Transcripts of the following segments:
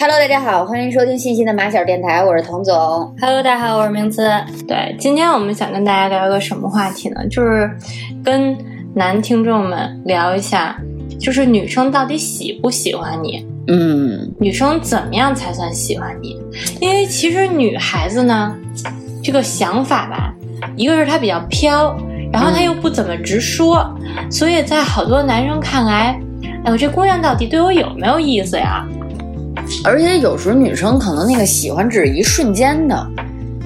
Hello，大家好，欢迎收听信息的马小电台，我是童总。Hello，大家好，我是明姿。对，今天我们想跟大家聊一个什么话题呢？就是跟男听众们聊一下，就是女生到底喜不喜欢你？嗯，女生怎么样才算喜欢你？因为其实女孩子呢，这个想法吧，一个是她比较飘，然后她又不怎么直说，所以在好多男生看来，哎，我这姑娘到底对我有没有意思呀？而且有时候女生可能那个喜欢只是一瞬间的，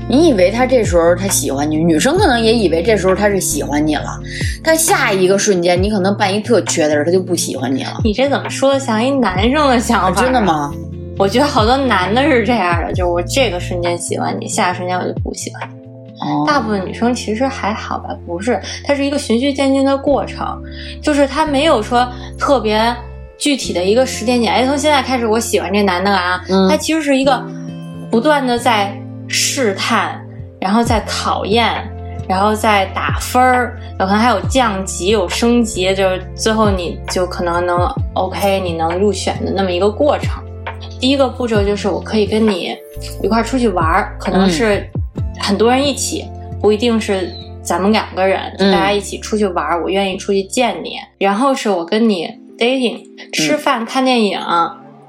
你以为他这时候他喜欢你，女生可能也以为这时候他是喜欢你了，但下一个瞬间你可能办一特缺的事，他就不喜欢你了。你这怎么说的像一男生的想法？真的吗？我觉得好多男的是这样的，就是我这个瞬间喜欢你，下个瞬间我就不喜欢你。哦，大部分女生其实还好吧？不是，它是一个循序渐进的过程，就是他没有说特别。具体的一个时间点，哎，从现在开始我喜欢这男的了啊，他其实是一个不断的在试探，然后在考验，然后在打分儿，有可能还有降级、有升级，就是最后你就可能能 OK，你能入选的那么一个过程。第一个步骤就是我可以跟你一块儿出去玩儿，可能是很多人一起，不一定是咱们两个人，大家一起出去玩儿，我愿意出去见你。然后是我跟你。Dating 吃饭看电影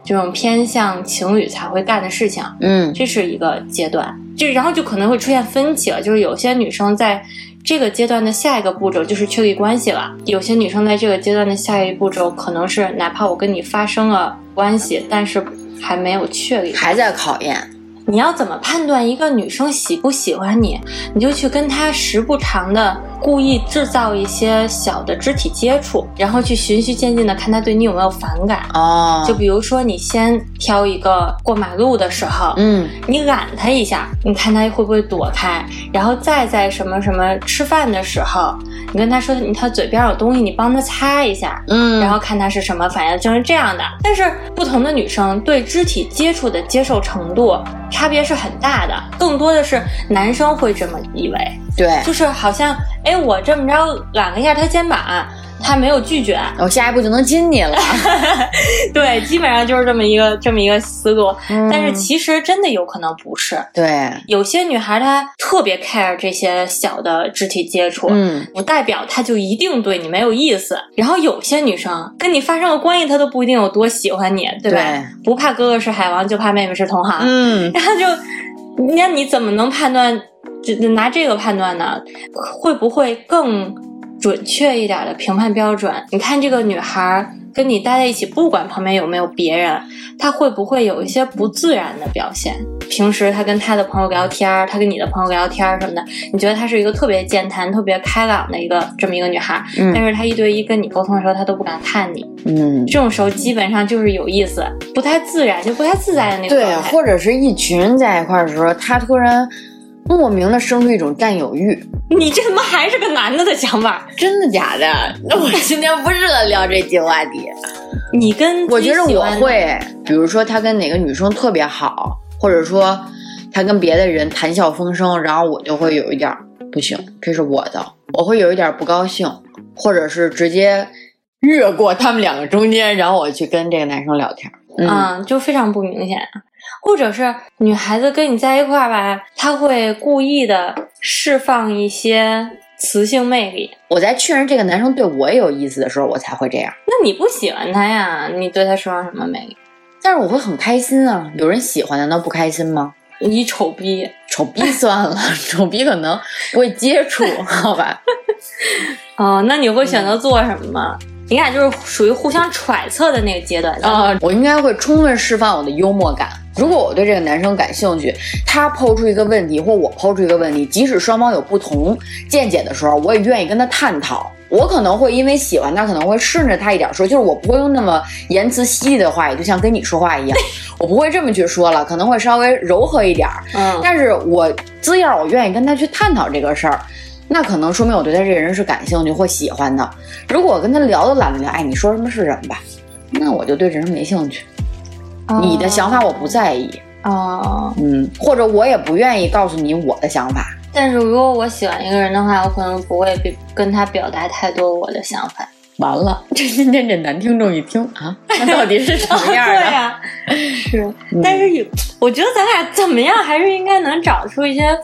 这种偏向情侣才会干的事情，嗯，这是一个阶段，就然后就可能会出现分歧了，就是有些女生在这个阶段的下一个步骤就是确立关系了，有些女生在这个阶段的下一步骤可能是哪怕我跟你发生了关系，但是还没有确立，还在考验。你要怎么判断一个女生喜不喜欢你？你就去跟她时不常的故意制造一些小的肢体接触，然后去循序渐进的看他对你有没有反感。哦，就比如说你先挑一个过马路的时候，嗯，你揽他一下，你看他会不会躲开，然后再在什么什么吃饭的时候，你跟他说你他嘴边有东西，你帮他擦一下，嗯，然后看他是什么反应，就是这样的。但是不同的女生对肢体接触的接受程度。差别是很大的，更多的是男生会这么以为，对，就是好像，哎，我这么着揽了一下他肩膀，他没有拒绝，我下一步就能亲你了。对，基本上就是这么一个这么一个思路。但是其实真的有可能不是，对，有些女孩她特别 care 这些小的肢体接触，嗯，不代表她就一定对你没有意思。然后有些女生跟你发生了关系，她都不一定有多喜欢你，对吧？不怕哥哥是海王，就怕妹妹是同行，嗯，然后就，那你怎么能判断？就拿这个判断呢？会不会更？准确一点的评判标准，你看这个女孩跟你待在一起，不管旁边有没有别人，她会不会有一些不自然的表现？平时她跟她的朋友聊天，她跟你的朋友聊天什么的，你觉得她是一个特别健谈、特别开朗的一个这么一个女孩，但是她一对一跟你沟通的时候，她都不敢看你，嗯，这种时候基本上就是有意思，不太自然，就不太自在的那种对，或者是一群人在一块的时候，她突然。莫名的生出一种占有欲，你这他妈还是个男的的想法？真的假的？那我今天不适合聊这期话题。你跟我觉得我会，比如说他跟哪个女生特别好，或者说他跟别的人谈笑风生，然后我就会有一点不行，这是我的，我会有一点不高兴，或者是直接越过他们两个中间，然后我去跟这个男生聊天，嗯，就非常不明显。或者是女孩子跟你在一块儿吧，她会故意的释放一些雌性魅力。我在确认这个男生对我有意思的时候，我才会这样。那你不喜欢他呀？你对他释放什么魅力？但是我会很开心啊！有人喜欢，难道不开心吗？你丑逼，丑逼算了，丑逼可能不会接触，好吧？哦，那你会选择做什么吗？你俩就是属于互相揣测的那个阶段啊。我应该会充分释放我的幽默感。如果我对这个男生感兴趣，他抛出一个问题，或我抛出一个问题，即使双方有不同见解的时候，我也愿意跟他探讨。我可能会因为喜欢他，可能会顺着他一点说，就是我不会用那么言辞犀利的话，也就像跟你说话一样，我不会这么去说了，可能会稍微柔和一点。嗯，但是我只要我愿意跟他去探讨这个事儿，那可能说明我对他这个人是感兴趣或喜欢的。如果我跟他聊都懒得聊，哎，你说什么是什么吧，那我就对这人没兴趣。你的想法我不在意。啊，嗯，或者我也不愿意告诉你我的想法。但是如果我喜欢一个人的话，我可能不会跟他表达太多我的想法。完了，这今天这男听众一听啊，那到底是什么样的？对呀，是。但是有，我觉得咱俩怎么样，还是应该能找出一些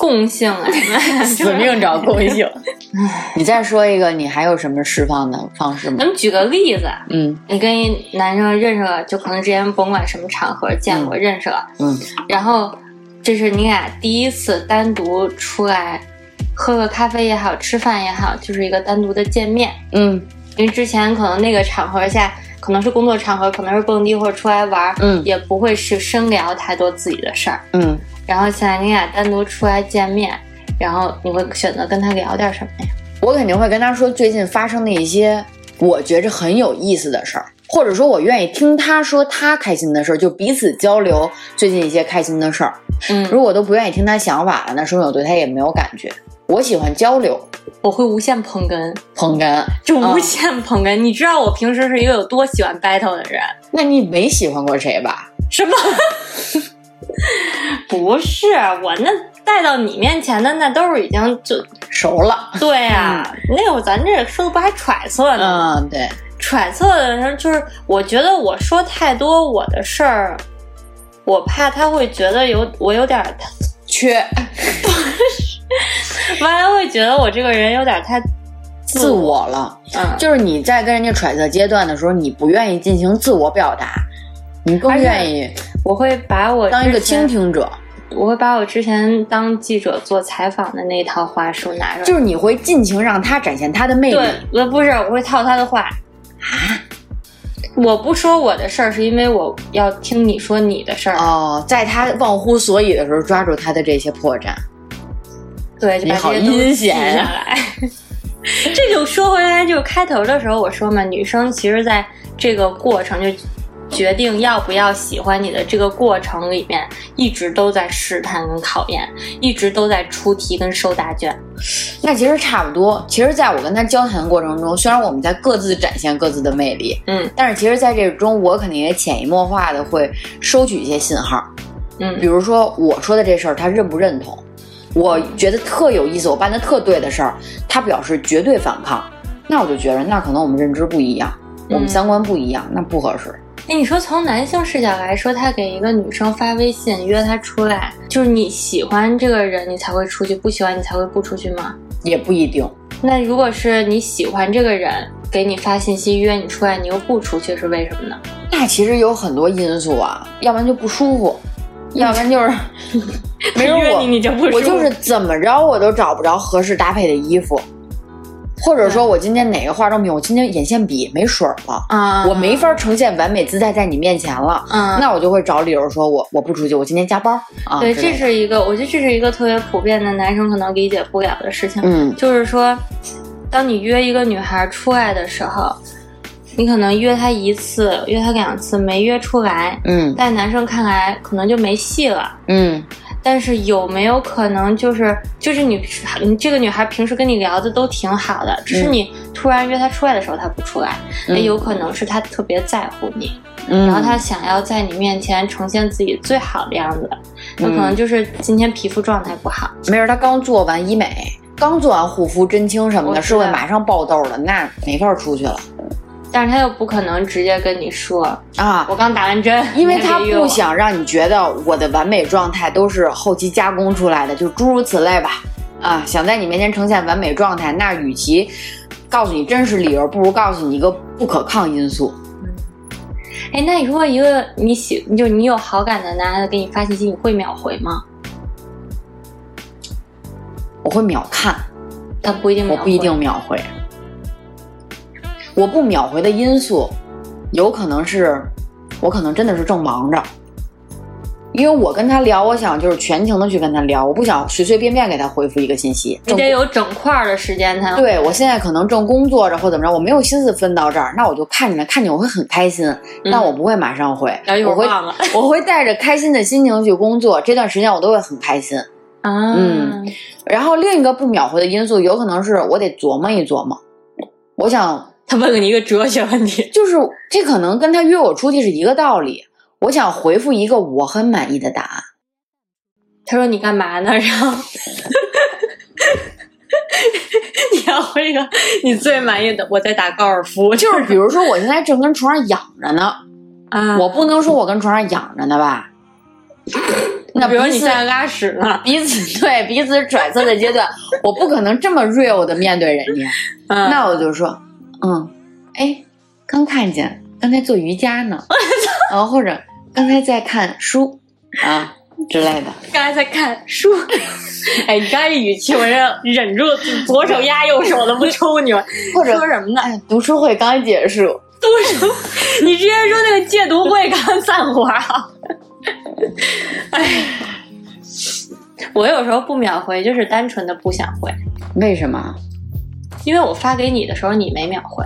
共性 来。死命找共性。你再说一个，你还有什么释放的方式吗？咱们举个例子。嗯，你跟一男生认识了，就可能之前甭管什么场合见过，认识了。嗯，然后。这是你俩第一次单独出来喝个咖啡也好，吃饭也好，就是一个单独的见面。嗯，因为之前可能那个场合下，可能是工作场合，可能是蹦迪或者出来玩，嗯，也不会是深聊太多自己的事儿。嗯，然后现在你俩单独出来见面，然后你会选择跟他聊点什么呀？我肯定会跟他说最近发生的一些我觉着很有意思的事儿，或者说我愿意听他说他开心的事儿，就彼此交流最近一些开心的事儿。嗯，如果都不愿意听他想法了，那说明我对他也没有感觉。我喜欢交流，我会无限捧哏，捧哏就无限捧哏。你知道我平时是一个有多喜欢 battle 的人？那你没喜欢过谁吧？什么？不是我那带到你面前的那都是已经就熟了。对呀，那会儿咱这说的不还揣测呢？嗯，对，揣测的时候就是我觉得我说太多我的事儿。我怕他会觉得有我有点缺，完了会觉得我这个人有点太自我了。嗯，就是你在跟人家揣测阶段的时候，你不愿意进行自我表达，你更愿意。我会把我当一个倾听者，我会把我之前当记者做采访的那套话术拿出来，就是你会尽情让他展现他的魅力。对，不是，我会套他的话啊。我不说我的事儿，是因为我要听你说你的事儿哦。在他忘乎所以的时候，抓住他的这些破绽，对，你好阴险下来。这就说回来，就开头的时候我说嘛，女生其实在这个过程就。决定要不要喜欢你的这个过程里面，一直都在试探跟考验，一直都在出题跟收答卷。那其实差不多。其实，在我跟他交谈的过程中，虽然我们在各自展现各自的魅力，嗯，但是其实在这中，我肯定也潜移默化的会收取一些信号，嗯，比如说我说的这事儿，他认不认同？我觉得特有意思，我办的特对的事儿，他表示绝对反抗，那我就觉得那可能我们认知不一样，我们三观不一样，那不合适。哎，你说从男性视角来说，他给一个女生发微信约她出来，就是你喜欢这个人，你才会出去；不喜欢你才会不出去吗？也不一定。那如果是你喜欢这个人，给你发信息约你出来，你又不出去，是为什么呢？那其实有很多因素啊，要不然就不舒服，要不然就是 没约你你就不舒服。我就是怎么着我都找不着合适搭配的衣服。或者说，我今天哪个化妆品，我今天眼线笔没水了啊，我没法呈现完美姿态在你面前了，嗯，那我就会找理由说我我不出去，我今天加班啊。对，这是一个，我觉得这是一个特别普遍的男生可能理解不了的事情，嗯，就是说，当你约一个女孩出来的时候，你可能约她一次，约她两次没约出来，嗯，在男生看来可能就没戏了，嗯。但是有没有可能就是就是你你这个女孩平时跟你聊的都挺好的，只是你突然约她出来的时候她不出来，那有可能是她特别在乎你，然后她想要在你面前呈现自己最好的样子，那可能就是今天皮肤状态不好，没事，她刚做完医美，刚做完护肤、针清什么的，是会马上爆痘的，那没法出去了。但是他又不可能直接跟你说啊，我刚打完针，因为他不想让你觉得我的完美状态都是后期加工出来的，就诸如此类吧。啊，想在你面前呈现完美状态，那与其告诉你真实理由，不如告诉你一个不可抗因素。哎，那你说一个你喜，就你有好感的男孩子给你发信息，你会秒回吗？我会秒看，但不一定，我不一定秒回。我不秒回的因素，有可能是我可能真的是正忙着。因为我跟他聊，我想就是全情的去跟他聊，我不想随随便便给他回复一个信息。你得有整块的时间才。对我现在可能正工作着或怎么着，我没有心思分到这儿，那我就看见看见我会很开心，但我不会马上回，我会我会带着开心的心情去工作，这段时间我都会很开心。啊，嗯，然后另一个不秒回的因素，有可能是我得琢磨一琢磨。我想他问了你一个哲学问题，就是这可能跟他约我出去是一个道理。我想回复一个我很满意的答案。他说：“你干嘛呢？”然后 你要回一个你最满意的，我在打高尔夫。就是比如说，我现在正跟床上养着呢，啊，我不能说我跟床上养着呢吧？那比如你现在拉屎呢？彼此对彼此揣测的阶段，我不可能这么 real 的面对人家。那我就说，嗯，哎，刚看见，刚才做瑜伽呢，然后或者。刚才在看书啊之类的，刚才在看书。哎，你刚才语气，我忍忍住左手压右手的不抽你们。或者说什么呢？哎读书会刚结束。读书？你直接说那个戒毒会刚散伙啊？哎，我有时候不秒回，就是单纯的不想回。为什么？因为我发给你的时候你没秒回。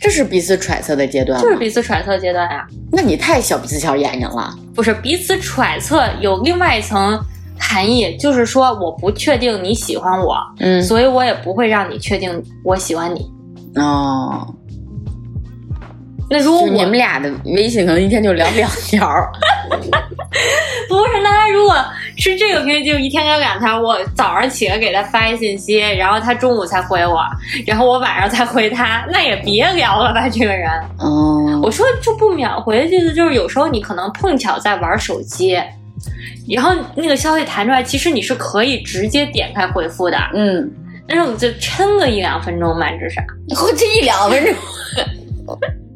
这是彼此揣测的阶段，就是彼此揣测阶段呀。那你太小鼻子小眼睛了。不是彼此揣测有另外一层含义，就是说我不确定你喜欢我，嗯，所以我也不会让你确定我喜欢你。哦。那如果你们俩的微信可能一天就聊两条，不是？那他如果是这个频率，就一天聊两条。我早上起来给他发一信息，然后他中午才回我，然后我晚上才回他，那也别聊了吧，这个人。哦，我说就不秒回的意思，就是有时候你可能碰巧在玩手机，然后那个消息弹出来，其实你是可以直接点开回复的。嗯，但是我们就撑个一两分钟吧，至少。我这一两分钟。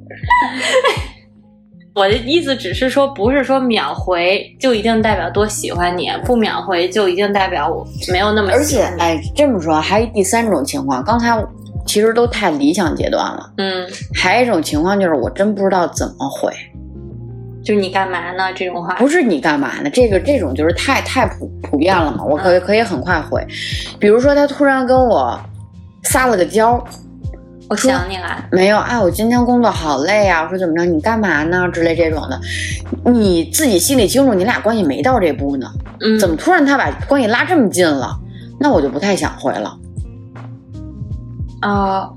我的意思只是说，不是说秒回就一定代表多喜欢你，不秒回就一定代表我没有那么。而且，哎，这么说还有第三种情况，刚才其实都太理想阶段了。嗯，还有一种情况就是我真不知道怎么回，就你干嘛呢？这种话不是你干嘛呢？这个这种就是太太普普遍了嘛，我可以可以很快回。比如说他突然跟我撒了个娇。我想你了，没有？哎，我今天工作好累啊！我说怎么着？你干嘛呢？之类这种的，你自己心里清楚，你俩关系没到这步呢。嗯，怎么突然他把关系拉这么近了？那我就不太想回了。啊，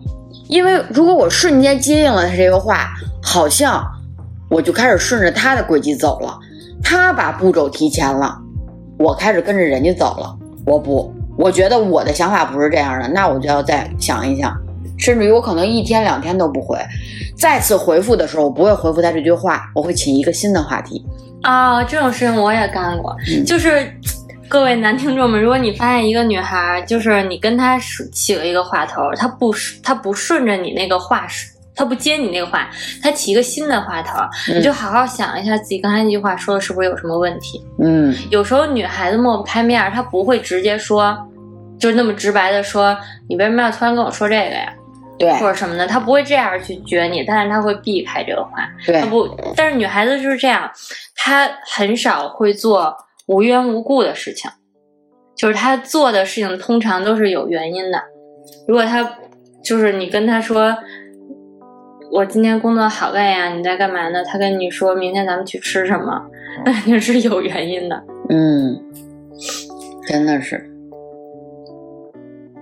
因为如果我瞬间接应了他这个话，好像我就开始顺着他的轨迹走了。他把步骤提前了，我开始跟着人家走了。我不，我觉得我的想法不是这样的，那我就要再想一想。甚至于我可能一天两天都不回，再次回复的时候，我不会回复他这句话，我会起一个新的话题。啊，这种事情我也干过，就是各位男听众们，如果你发现一个女孩，就是你跟她起了一个话头，她不她不顺着你那个话，她不接你那个话，她起一个新的话头，你就好好想一下自己刚才那句话说的是不是有什么问题。嗯，有时候女孩子抹不开面，她不会直接说，就那么直白的说，你为什么要突然跟我说这个呀？对，或者什么的，他不会这样去撅你，但是他会避开这个话。对，他不，但是女孩子就是这样，她很少会做无缘无故的事情，就是她做的事情通常都是有原因的。如果她就是你跟她说，我今天工作好累呀，你在干嘛呢？她跟你说明天咱们去吃什么，那肯定是有原因的。嗯，真的是。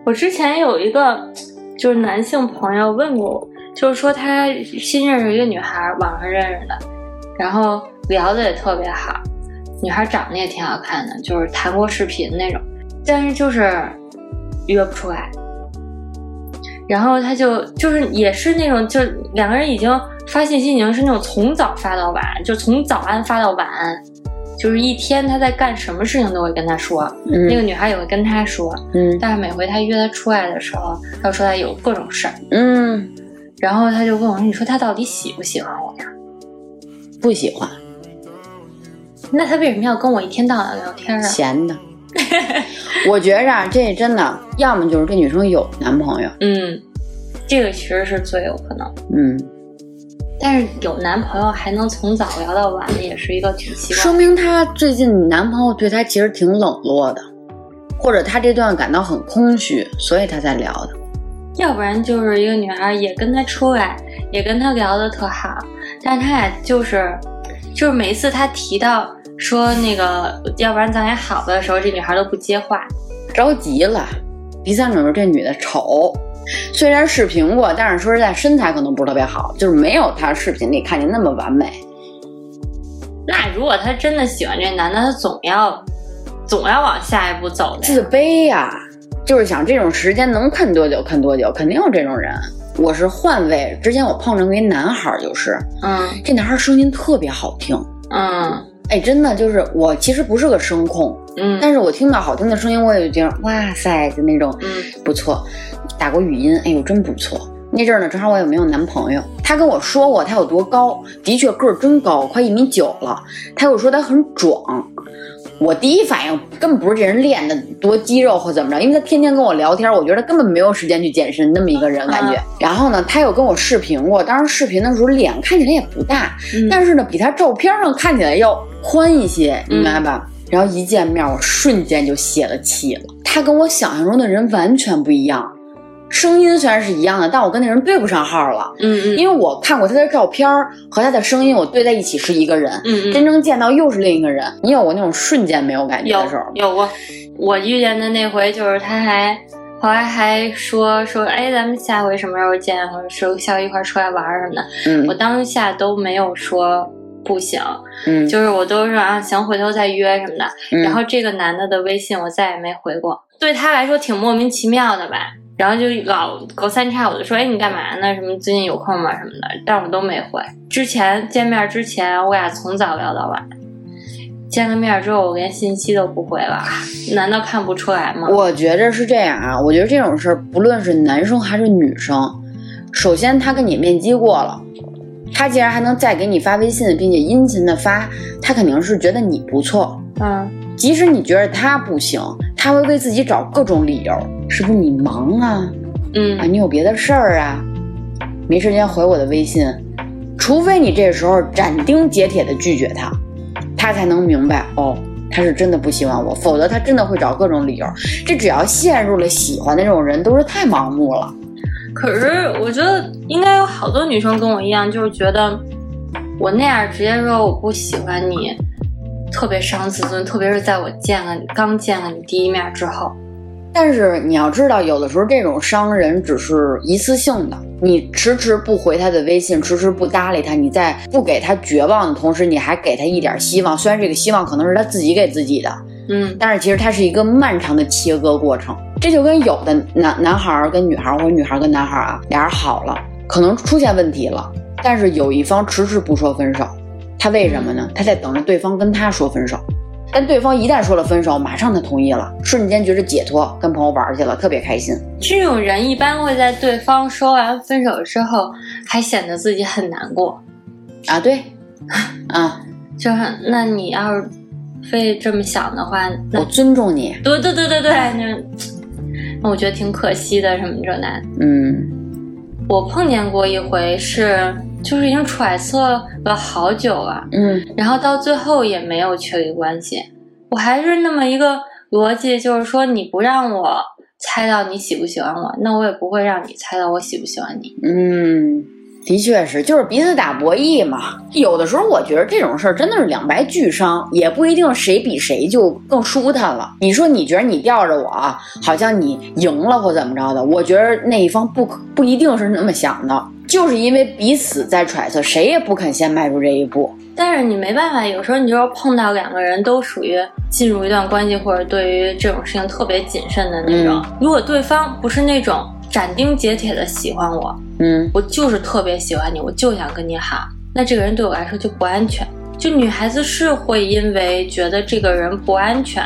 我之前有一个。就是男性朋友问过我，就是说他新认识一个女孩，网上认识的，然后聊的也特别好，女孩长得也挺好看的，就是谈过视频那种，但是就是约不出来。然后他就就是也是那种，就两个人已经发信息，已经是那种从早发到晚，就从早安发到晚安。就是一天他在干什么事情都会跟他说，那个女孩也会跟他说，嗯，但是每回他约他出来的时候，他说他有各种事儿，嗯，然后他就问我说：“你说他到底喜不喜欢我呀？”不喜欢。那他为什么要跟我一天到晚聊天啊？闲的。我觉着这真的，要么就是这女生有男朋友，嗯，这个其实是最有可能。嗯，但是有男朋友还能从早聊到晚，也是一个挺奇怪。说明她最近男朋友对她其实挺冷落的，或者她这段感到很空虚，所以她才聊的。要不然就是一个女孩也跟他出来，也跟他聊的特好，但他俩就是，就是每一次他提到说那个，要不然咱俩好的时候，这女孩都不接话。着急了。第三种就是这女的丑，虽然视频过，但是说实在身材可能不是特别好，就是没有他视频里看见那么完美。那如果他真的喜欢这男的，他总要总要往下一步走的。自卑呀、就是想这种时间能看多久看多久，肯定有这种人。我是换位，之前我碰上过一男孩儿，就是嗯这男孩儿声音特别好听，嗯哎，真的就是我其实不是个声控，嗯但是我听到好听的声音，我也就觉得哇塞，就那种嗯不错。打过语音，哎呦真不错。那阵儿呢，正好我也没有男朋友，他跟我说过他有多高，的确个儿真高，快一米九了。他又说他很壮，我第一反应根本不是这人练的多肌肉或怎么着，因为他天天跟我聊天，我觉得他根本没有时间去健身，那么一个人感觉。然后呢，他又跟我视频过，当时视频的时候脸看起来也不大，嗯但是呢，比他照片上看起来要宽一些，嗯明白吧？然后一见面，我瞬间就泄了气了。他跟我想象中的人完全不一样，声音虽然是一样的，但我跟那人对不上号了。嗯嗯因为我看过他的照片和他的声音，我对在一起是一个人，嗯嗯，真正见到又是另一个人。你有过那种瞬间没有感觉的时候？有过，我遇见的那回就是他还后来还说说，哎，咱们下回什么时候见，或者说下回一块儿出来玩什么的。嗯我当下都没有说不行，嗯，就是我都说啊行，回头再约什么的。嗯然后这个男的的微信我再也没回过，对他来说挺莫名其妙的吧。然后就老隔三差五的说，哎，你干嘛呢？什么最近有空吗？什么的，但我都没回。之前见面之前，我俩从早聊到晚。见了面之后，我连信息都不回了，难道看不出来吗？我觉着是这样啊，我觉得这种事儿，不论是男生还是女生，首先他跟你面基过了，他既然还能再给你发微信，并且殷勤的发，他肯定是觉得你不错。嗯即使你觉得他不行，他会为自己找各种理由，是不是你忙啊？啊，嗯你有别的事儿啊？没时间回我的微信，除非你这时候斩钉截铁的拒绝他，他才能明白哦，他是真的不喜欢我，否则他真的会找各种理由。这只要陷入了喜欢的这种人，都是太盲目了。可是我觉得应该有好多女生跟我一样，就是觉得我那样直接说我不喜欢你，特别伤自尊，特别是在我见了你刚见了你第一面之后。但是你要知道，有的时候这种伤人只是一次性的。你迟迟不回他的微信，迟迟不搭理他，你在不给他绝望的同时，你还给他一点希望。虽然这个希望可能是他自己给自己的，嗯但是其实它是一个漫长的切割过程。这就跟有的男男孩儿跟女孩儿，或者女孩儿跟男孩儿啊，俩人好了，可能出现问题了，但是有一方迟迟不说分手，他为什么呢？他在等着对方跟他说分手。但对方一旦说了分手，马上他同意了，瞬间觉得解脱，跟朋友玩去了，特别开心。这种人一般会在对方说完分手之后，还显得自己很难过。啊，对，啊，就是那你要是非这么想的话，那我尊重你，对对对对对，那那我觉得挺可惜的，什么这那。嗯我碰见过一回是，就是已经揣测了好久了，嗯然后到最后也没有确立关系。我还是那么一个逻辑，就是说你不让我猜到你喜不喜欢我，那我也不会让你猜到我喜不喜欢你。嗯，的确是，就是彼此打博弈嘛。有的时候我觉得这种事儿真的是两败俱伤，也不一定谁比谁就更舒坦了。你说你觉得你吊着我，好像你赢了或怎么着的，我觉得那一方不可不一定是那么想的，就是因为彼此在揣测，谁也不肯先迈出这一步。但是你没办法，有时候你就是碰到两个人都属于进入一段关系，或者对于这种事情特别谨慎的那种。如果对方不是那种斩钉截铁的喜欢我，嗯我就是特别喜欢你，我就想跟你好，那这个人对我来说就不安全。就女孩子是会因为觉得这个人不安全，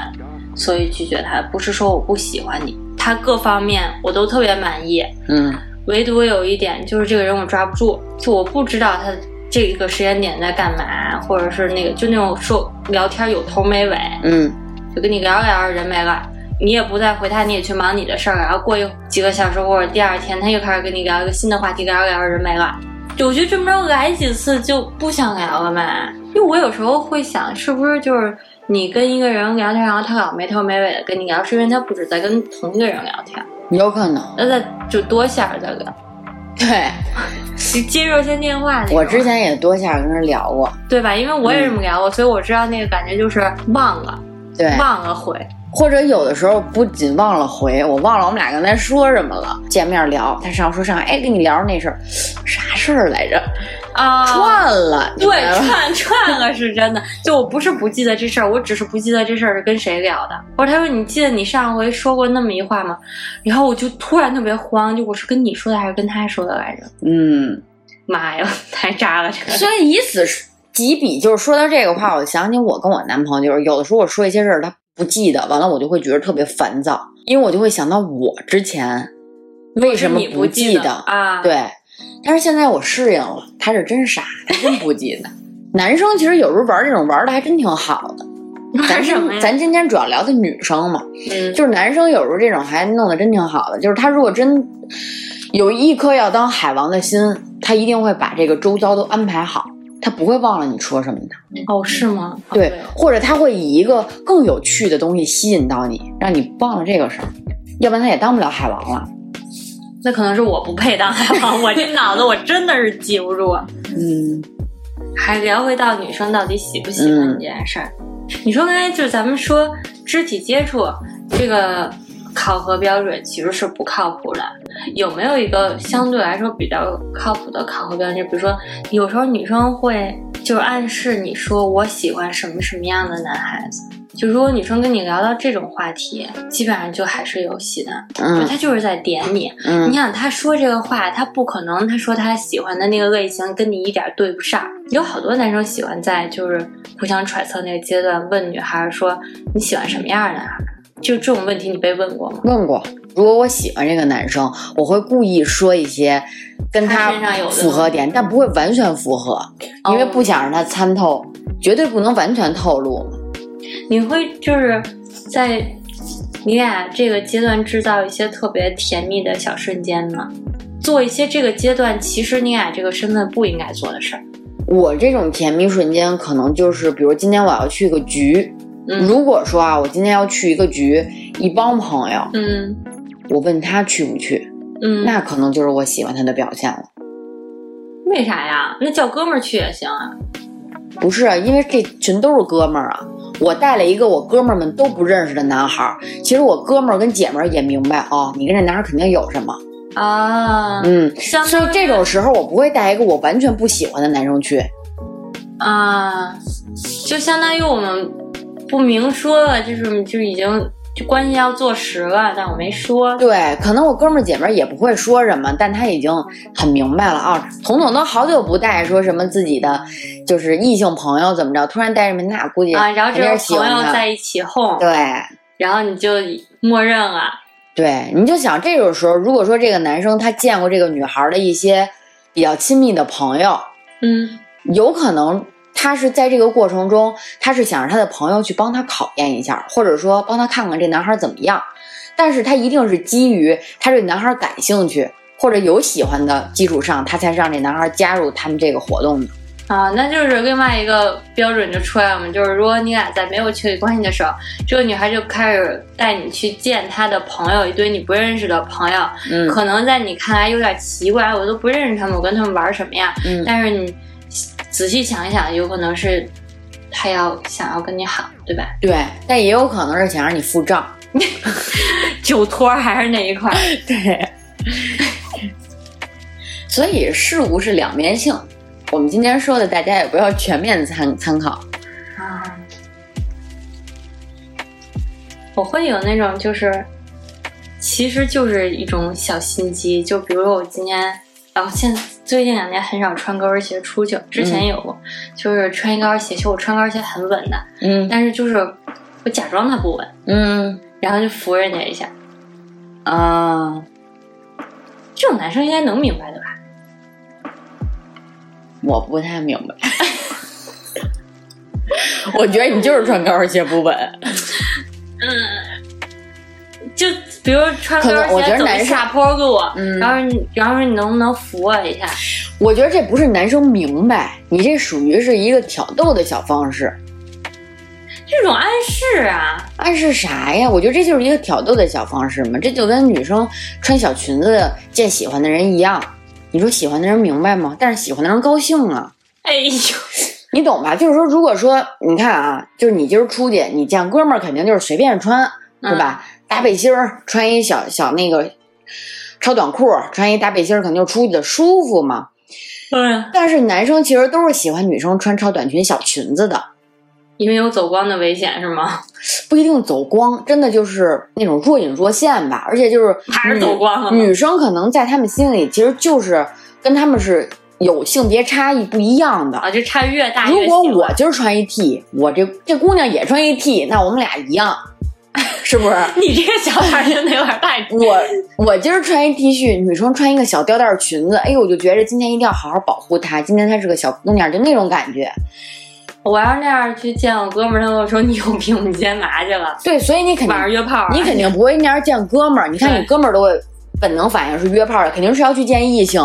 所以拒绝他，不是说我不喜欢你，他各方面我都特别满意，嗯唯独有一点就是这个人我抓不住，就我不知道他这个时间点在干嘛，或者是那个就那种说聊天有头没尾，嗯就跟你聊着聊着人没了，你也不再回他，你也去忙你的事儿，然后过一几个小时或者第二天，他又开始跟你聊一个新的话题，聊着聊着人没了。就我觉得这么着来几次就不想聊了嘛，因为我有时候会想，是不是就是你跟一个人聊天，然后他老没头没尾的跟你聊，是因为他不止在跟同一个人聊天，有可能。那他就多线的聊，对，接热线电话。我之前也多下跟人聊过，对吧？因为我也这么聊过，所以我知道那个感觉就是忘了，对，忘了回。或者有的时候不仅忘了回，我忘了我们俩刚才说什么了。见面聊，他上说上，哎，跟你聊那事儿，啥事儿来着？啊，串了，对，串串了是真的。就我不是不记得这事儿，我只是不记得这事儿是跟谁聊的。不是他说你记得你上回说过那么一话吗？然后我就突然特别慌，就我是跟你说的还是跟他说的来着？嗯，妈呀，太渣了这个。所以以此几笔，就是说到这个话，我想起我跟我男朋友，就是有的时候我说一些事儿，他不记得，完了我就会觉得特别烦躁，因为我就会想到我之前为什么不记得啊？对。但是现在我适应了，他是真傻，他真不记得。男生其实有时候玩这种玩的还真挺好的。咱是咱今天主要聊的女生嘛，嗯，就是男生有时候这种还弄得真挺好的。就是他如果真有一颗要当海王的心，他一定会把这个周遭都安排好，他不会忘了你说什么的。哦，是吗？对，或者他会以一个更有趣的东西吸引到你，让你忘了这个事儿，要不然他也当不了海王了。那可能是我不配当海王，我这脑子我真的是记不住。嗯，还聊回到女生到底喜不喜欢这件事儿。你说刚才就是咱们说肢体接触这个考核标准其实是不靠谱的，有没有一个相对来说比较靠谱的考核标准？比如说，有时候女生会就是暗示你说我喜欢什么什么样的男孩子。就如果女生跟你聊到这种话题，基本上就还是有戏的。嗯，他就是在点你。嗯，你想他说这个话，他不可能他说他喜欢的那个类型跟你一点对不上。有好多男生喜欢在就是互相揣测那个阶段问女孩说你喜欢什么样的男孩？就这种问题你被问过吗？问过。如果我喜欢这个男生，我会故意说一些跟他符合点，但不会完全符合，因为不想让他参透，绝对不能完全透露嘛。你会就是在你俩这个阶段制造一些特别甜蜜的小瞬间吗？做一些这个阶段其实你俩这个身份不应该做的事儿。我这种甜蜜瞬间可能就是，比如今天我要去个局，如果说啊，我今天要去一个局，一帮朋友，嗯，我问他去不去，嗯，那可能就是我喜欢他的表现了。为啥呀？那叫哥们儿去也行啊。不是啊，因为这群都是哥们儿啊。我带了一个我哥们儿们都不认识的男孩儿，其实我哥们儿跟姐们儿也明白哦，你跟这男孩儿肯定有什么啊，嗯，所以这种时候我不会带一个我完全不喜欢的男生去啊，就相当于我们不明说了，就是就已经。关系要坐实了，但我没说。对，可能我哥们儿姐们儿也不会说什么，但他已经很明白了啊。彤彤都好久不带说什么自己的，就是异性朋友怎么着，突然带什么，那估计啊，然后这个朋友在一起哄，对，然后你就默认了。对，你就想这种时候，如果说这个男生他见过这个女孩的一些比较亲密的朋友，嗯，有可能。他是在这个过程中，他是想让他的朋友去帮他考验一下，或者说帮他看看这男孩怎么样。但是他一定是基于他对男孩感兴趣或者有喜欢的基础上，他才让这男孩加入他们这个活动的。啊，那就是另外一个标准就出来了嘛，就是如果你俩在没有确立关系的时候，这个女孩就开始带你去见她的朋友，一堆你不认识的朋友，嗯，可能在你看来有点奇怪，我都不认识他们，我跟他们玩什么呀？嗯，但是你。仔细想一想，有可能是他要想要跟你好，对吧？对，但也有可能是想让你付账，酒托还是那一块？对。所以事物是两面性，我们今天说的，大家也不要全面参参考啊。我会有那种，就是其实就是一种小心机，就比如我今天，然后现。最近两年很少穿高跟鞋出去，之前有过，就是穿一高跟鞋，其实我穿高跟鞋很稳的，嗯，但是就是我假装它不稳，嗯，然后就扶人家一下，啊，这种男生应该能明白的吧？我不太明白，我觉得你就是穿高跟鞋不稳，嗯，就比如穿高跟鞋走下坡路，嗯，然后你，然后你能不能扶我一下？我觉得这不是男生明白，你这属于是一个挑逗的小方式，这种暗示啊，暗示啥呀？我觉得这就是一个挑逗的小方式嘛，这就跟女生穿小裙子见喜欢的人一样，你说喜欢的人明白吗？但是喜欢的人高兴啊，哎呦，你懂吧？就是说，如果说你看啊，就是你今儿出去，你见哥们儿肯定就是随便穿，对吧？大背心儿，穿一小小那个超短裤，穿一大背心儿，肯定出去的舒服嘛。对。但是男生其实都是喜欢女生穿超短裙、小裙子的，因为有走光的危险，是吗？不一定走光，真的就是那种若隐若现吧。而且就是还是走光了。女生可能在他们心里，其实就是跟他们是有性别差异不一样的啊，就差越大。如果我今儿穿一 T，我这这姑娘也穿一 T，那我们俩一样。是不是 你这个小孩真的有点太……我我今儿穿一 T 恤，女生穿一个小吊带裙子，哎呦，我就觉着今天一定要好好保护她。今天她是个小姑娘，就那种感觉。我要是那样去见我哥们儿，他跟我说你有病，你今天嘛去了？对，所以你肯定晚上约炮，你肯定不会那样见哥们儿。你看你哥们儿都会本能反应是约炮的，肯定是要去见异性、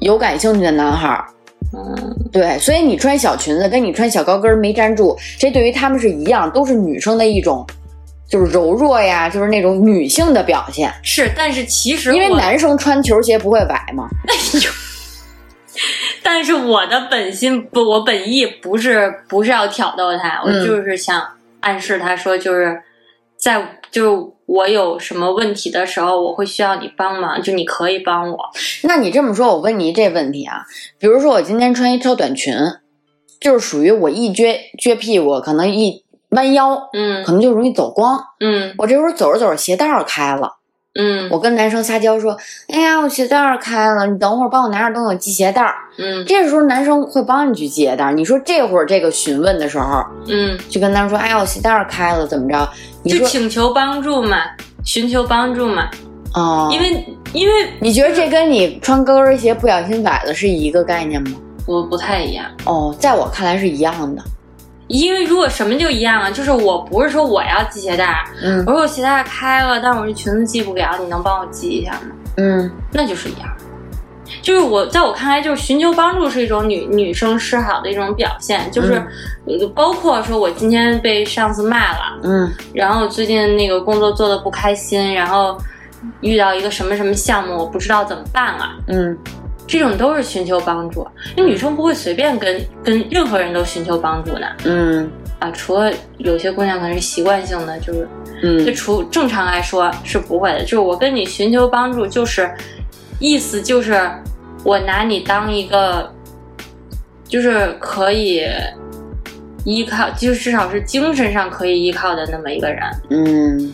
有感兴趣的男孩儿。嗯，对，所以你穿小裙子跟你穿小高跟没粘住，这对于他们是一样，都是女生的一种。就是柔弱呀，就是那种女性的表现。是，但是其实因为男生穿球鞋不会崴嘛。哎呦！但是我的本心不，我本意不是不是要挑逗他，我就是想暗示他说，就是在就是我有什么问题的时候，我会需要你帮忙，就你可以帮我。那你这么说，我问你这问题啊，比如说我今天穿一超短裙，就是属于我一撅撅屁股，可能一。弯腰，嗯，可能就容易走光，嗯，我这会儿走着走着鞋带儿开了，嗯，我跟男生撒娇说，哎呀，我鞋带儿开了，你等会儿帮我拿点东西系鞋带儿，嗯，这时候男生会帮你去系鞋带儿。你说这会儿这个询问的时候，嗯，就跟他说，哎呀，我鞋带儿开了，怎么着？就请求帮助嘛，寻求帮助嘛，哦，因为因为你觉得这跟你穿高跟鞋不小心崴了是一个概念吗？不不太一样，哦，在我看来是一样的。因为如果什么就一样了，就是我不是说我要系鞋带，嗯，我说我鞋带开了，但是我这裙子系不了，你能帮我系一下吗？嗯，那就是一样，就是我在我看来，就是寻求帮助是一种女女生示好的一种表现，就是包括说我今天被上司骂了，嗯，然后最近那个工作做的不开心，然后遇到一个什么什么项目，我不知道怎么办了，嗯。这种都是寻求帮助，那女生不会随便跟跟任何人都寻求帮助的。嗯啊，除了有些姑娘可能是习惯性的，就是，嗯，就除正常来说是不会的。就是我跟你寻求帮助，就是意思就是我拿你当一个，就是可以依靠，就是至少是精神上可以依靠的那么一个人。嗯。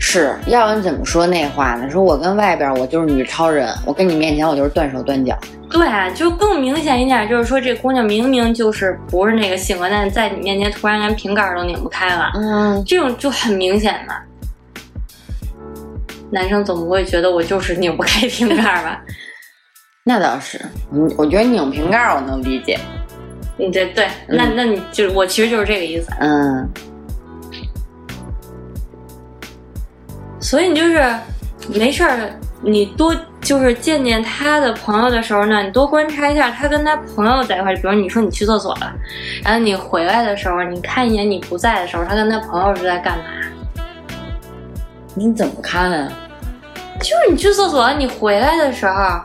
是要不你怎么说那话呢？说我跟外边我就是女超人，我跟你面前我就是断手断脚。对，啊就更明显一点，就是说这姑娘明明就是不是那个性格，但是在你面前突然连瓶盖都拧不开了。嗯，这种就很明显的。男生总不会觉得我就是拧不开瓶盖吧？那倒是，嗯，我觉得拧瓶盖我能理解。你这对，那那你就我其实就是这个意思。嗯。所以你就是没事儿，你多就是见见他的朋友的时候呢，你多观察一下他跟他朋友在一块儿。比如你说你去厕所了，然后你回来的时候，你看一眼你不在的时候，他跟他朋友是在干嘛？你怎么看啊？就是你去厕所，你回来的时候，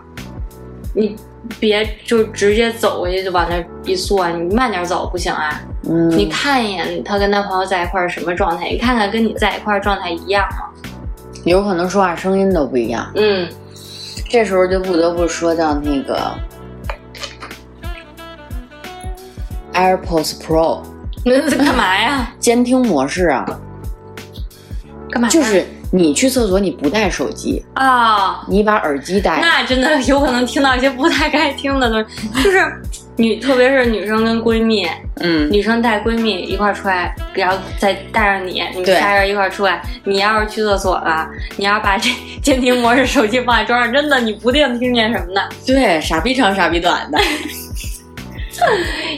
你别就直接走过去就往那一坐，你慢点走不行啊？嗯，你看一眼他跟他朋友在一块儿什么状态？你看看跟你在一块儿状态一样吗？有可能说话声音都不一样。嗯，这时候就不得不说到那个 AirPods Pro，那 是干嘛呀？监听模式啊。干嘛？就是你去厕所你不带手机啊，你把耳机带。那真的有可能听到一些不太该听的东西，就是。女，特别是女生跟闺蜜，嗯，女生带闺蜜一块儿出来，然后再带上你，你们仨人一块儿出来。你要是去厕所了，你要把这监听模式手机放在桌上，真的你不定听见什么呢？对，傻逼长傻逼短的。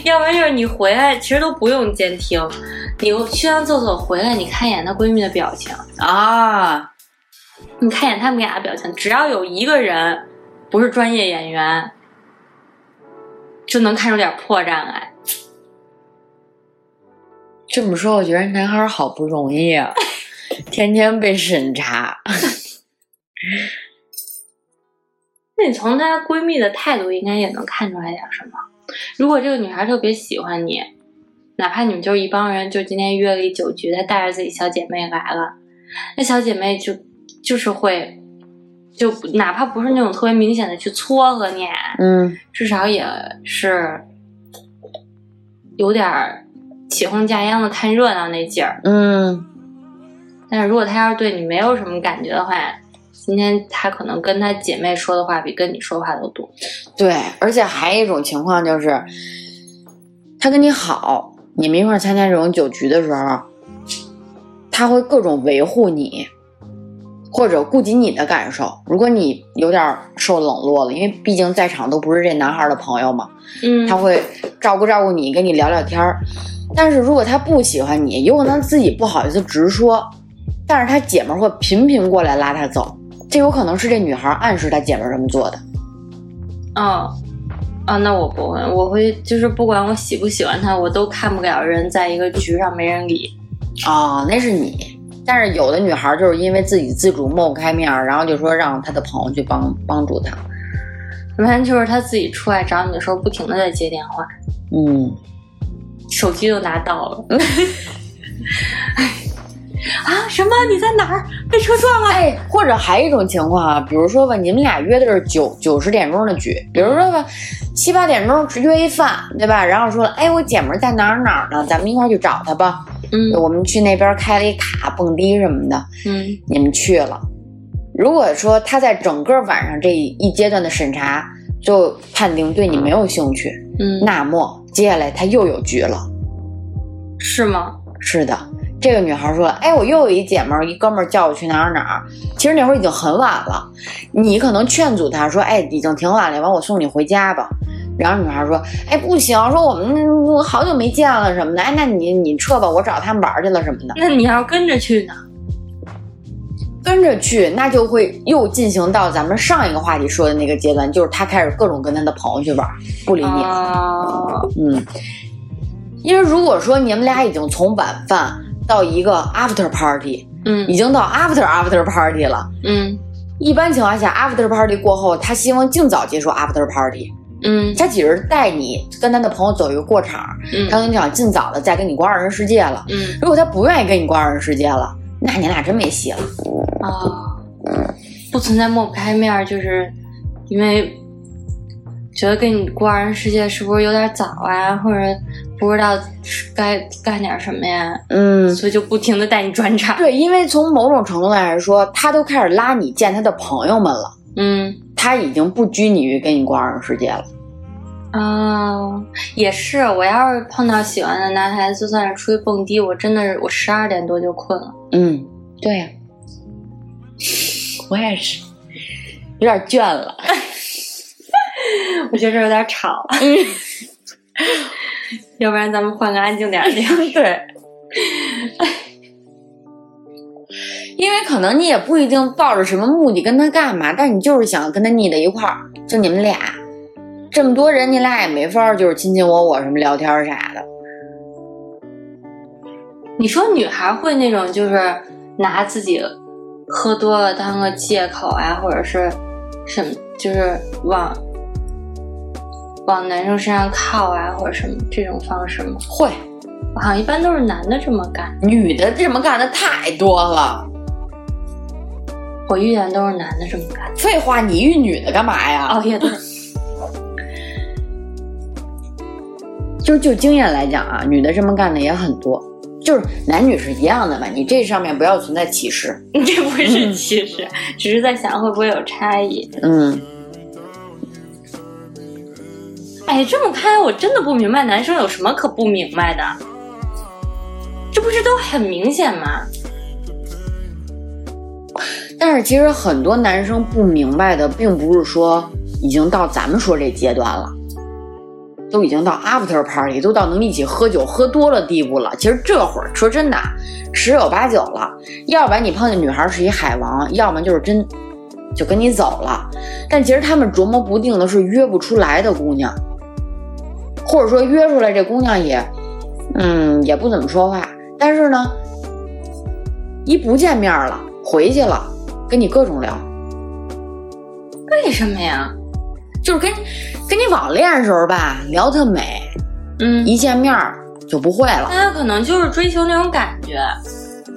要不然就是你回来，其实都不用监听，你去完厕所回来，你看一眼她闺蜜的表情啊，你看一眼他们俩的表情，只要有一个人不是专业演员，就能看出点破绽来。这么说，我觉得男孩好不容易啊，天天被审查。那你从她闺蜜的态度，应该也能看出来点什么。如果这个女孩特别喜欢你，哪怕你们就是一帮人，就今天约了一酒局，她带着自己小姐妹来了，那小姐妹就就是会，就哪怕不是那种特别明显的去撮合你，嗯，至少也是有点起哄架秧的看热闹那劲儿。嗯，但是如果他要是对你没有什么感觉的话，今天他可能跟他姐妹说的话比跟你说话都多。对，而且还有一种情况就是，他跟你好，你们一块儿参加这种酒局的时候，他会各种维护你，或者顾及你的感受。如果你有点受冷落了，因为毕竟在场都不是这男孩的朋友嘛，嗯，他会照顾照顾你，跟你聊聊天儿。但是如果他不喜欢你，有可能自己不好意思直说，但是他姐们儿会频频过来拉他走，这有可能是这女孩暗示他姐们儿这么做的。哦，啊，那我不会，我会就是不管我喜不喜欢他，我都看不了人在一个局上没人理。哦，那是你。但是有的女孩就是因为自己自主抹不开面儿，然后就说让她的朋友去帮帮助她。完全就是她自己出来找你的时候，不停的在接电话，嗯，手机都拿到了。啊，什么？你在哪儿？被车撞了？哎，或者还有一种情况啊，比如说吧，你们俩约的是九九十点钟的局，比如说吧，七八点钟约一饭，对吧？然后说了，哎，我姐们在哪儿哪儿呢，咱们一块儿去找她吧。嗯我们去那边开了一卡蹦迪什么的，嗯你们去了。如果说他在整个晚上这一阶段的审查就判定对你没有兴趣，嗯，那么接下来他又有局了。是吗？是的，这个女孩说：“哎，我又有一姐们儿，一哥们儿叫我去哪儿哪儿。其实那会儿已经很晚了，你可能劝阻他说：‘哎，已经挺晚了，完我送你回家吧。’然后女孩说：‘哎，不行，说我们我好久没见了什么的。哎，那你你撤吧，我找他们玩去了什么的。’那你要跟着去呢？跟着去，那就会又进行到咱们上一个话题说的那个阶段，就是他开始各种跟他的朋友去玩，不理你了。哦，嗯，因为如果说你们俩已经从晚饭到一个 after party，嗯已经到 after after party 了。嗯一般情况下，after party 过后，他希望尽早结束 after party。嗯他只是带你跟他的朋友走一个过场，他嗯跟你讲尽早的再跟你过二人世界了。嗯如果他不愿意跟你过二人世界了，那你俩真没戏了。哦，不存在抹不开面，就是因为觉得跟你过二人世界是不是有点早啊，或者不知道该干点什么呀，嗯，所以就不停的带你转场。对，因为从某种程度来说，他都开始拉你见他的朋友们了，嗯他已经不拘泥于跟你过二人世界了。啊，也是，我要是碰到喜欢的男孩子，就算是出去蹦迪，我真的是我十二点多就困了。嗯，对呀、我也是，有点倦了。我觉得这有点吵，要不然咱们换个安静点的地方。对，因为可能你也不一定抱着什么目的跟他干嘛，但你就是想跟他腻在一块儿，就你们俩这么多人，你俩也没法儿就是卿卿我我什么聊天啥的。你说女孩会那种就是拿自己喝多了当个借口啊，或者是什么，就是往往男生身上靠啊，或者什么这种方式吗？会，好像一般都是男的这么干，女的这么干的太多了。我遇见都是男的这么干。废话，你遇女的干嘛呀？熬夜的，就是就经验来讲啊，女的这么干的也很多，就是男女是一样的嘛。你这上面不要存在歧视。这不是歧视，只是在想会不会有差异。嗯，哎，这么看来，我真的不明白男生有什么可不明白的，这不是都很明显吗？但是其实很多男生不明白的，并不是说已经到咱们说这阶段了，都已经到 after party，都到能一起喝酒喝多了地步了。其实这会儿说真的，十有八九了，要不然你碰见女孩是一海王，要么就是真就跟你走了。但其实他们琢磨不定的是约不出来的姑娘，或者说约出来这姑娘也，嗯，也不怎么说话，但是呢，一不见面了，回去了，跟你各种聊。为什么呀？就是跟跟你网恋的时候吧，聊特美，嗯，一见面就不会了。那他可能就是追求那种感觉，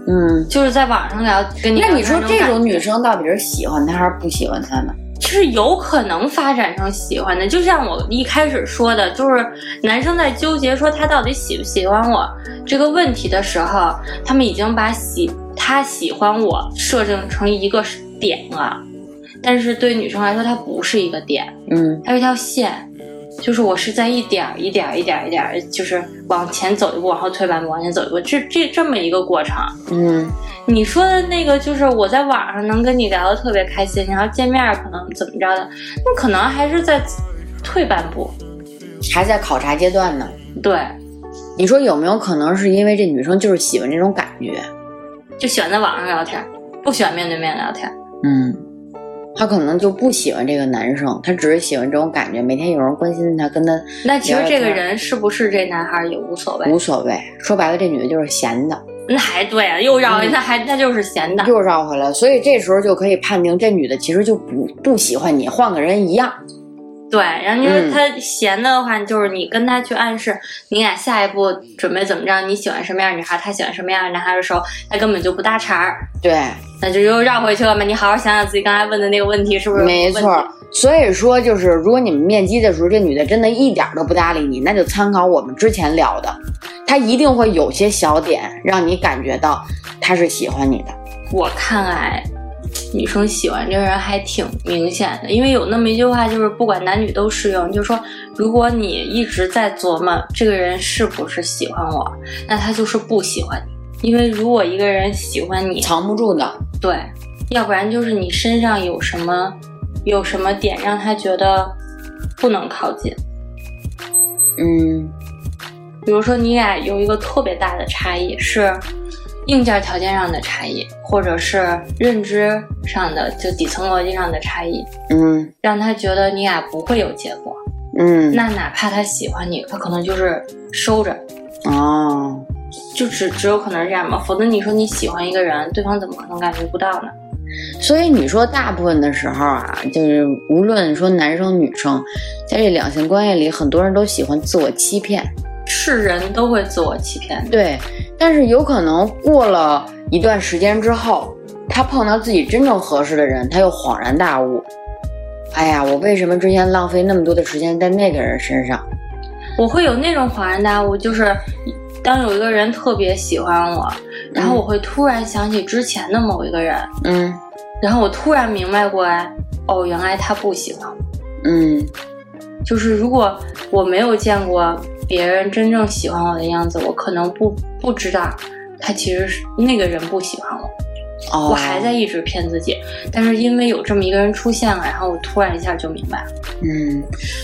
嗯，就是在网上聊跟你。那你说这种女生到底是喜欢他还是不喜欢他呢？其实有可能发展成喜欢的，就像我一开始说的，就是男生在纠结说他到底喜不喜欢我这个问题的时候，他们已经把喜他喜欢我设定成一个点了。但是对女生来说，它不是一个点，嗯，它是一条线，就是我是在一点一点一点一点，就是往前走一步，往后退半步，往前走一步，这这这么一个过程。嗯，你说的那个就是我在网上能跟你聊得特别开心，然后见面可能怎么着的，那可能还是在退半步，还在考察阶段呢。对，你说有没有可能是因为这女生就是喜欢这种感觉，就喜欢在网上聊天，不喜欢面对面聊天？嗯。他可能就不喜欢这个男生，他只是喜欢这种感觉，每天有人关心他，跟他。那其实这个人是不是这男孩也无所谓，无所谓。说白了，这女的就是闲的。那还对啊，又绕，那还那就是闲的，又绕回来。所以这时候就可以判定，这女的其实就不不喜欢你，换个人一样。对，然后你说他闲的话，就是你跟他去暗示，你俩下一步准备怎么着？你喜欢什么样的女孩？他喜欢什么样的男孩的时候，他根本就不搭茬儿。对，那就又绕回去了嘛。你好好想想自己刚才问的那个问题是不是？没错。所以说，就是如果你们面基的时候，这女的真的一点都不搭理你，那就参考我们之前聊的，她一定会有些小点让你感觉到她是喜欢你的。我看来。女生喜欢这个人还挺明显的，因为有那么一句话，就是不管男女都适用，就是说，如果你一直在琢磨这个人是不是喜欢我，那他就是不喜欢你。因为如果一个人喜欢你，藏不住的，对，要不然就是你身上有什么，有什么点让他觉得不能靠近。嗯，比如说你俩有一个特别大的差异是。硬件条件上的差异，或者是认知上的，就底层逻辑上的差异，嗯，让他觉得你俩不会有结果，嗯，那哪怕他喜欢你，他可能就是收着，哦，就只只有可能是这样嘛，否则你说你喜欢一个人，对方怎么可能感觉不到呢？所以你说大部分的时候啊，就是无论说男生女生，在这两性关系里，很多人都喜欢自我欺骗。是人都会自我欺骗，对，但是有可能过了一段时间之后，他碰到自己真正合适的人，他又恍然大悟，哎呀，我为什么之前浪费那么多的时间在那个人身上？我会有那种恍然大悟，就是当有一个人特别喜欢我，然后我会突然想起之前的某一个人，嗯，然后我突然明白过来，哦，原来他不喜欢我，嗯，就是如果我没有见过。别人真正喜欢我的样子，我可能不不知道，他其实是那个人不喜欢我，哦，我还在一直骗自己。但是因为有这么一个人出现了，然后我突然一下就明白了。嗯，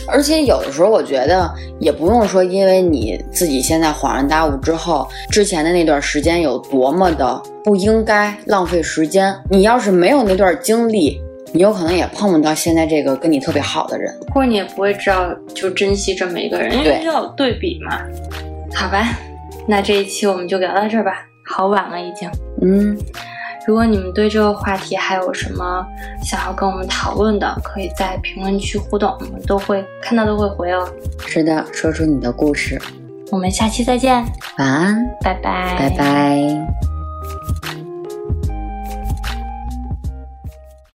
而且有的时候我觉得也不用说，因为你自己现在恍然大悟之后，之前的那段时间有多么的不应该浪费时间。你要是没有那段经历。你有可能也碰不到现在这个跟你特别好的人，或者你也不会知道就珍惜这么一个人，因为要有对比嘛。好吧，那这一期我们就聊到这儿吧，好晚了已经。嗯，如果你们对这个话题还有什么想要跟我们讨论的，可以在评论区互动，我们都会看到都会回哦。是的，说出你的故事。我们下期再见，晚安，拜拜，拜拜。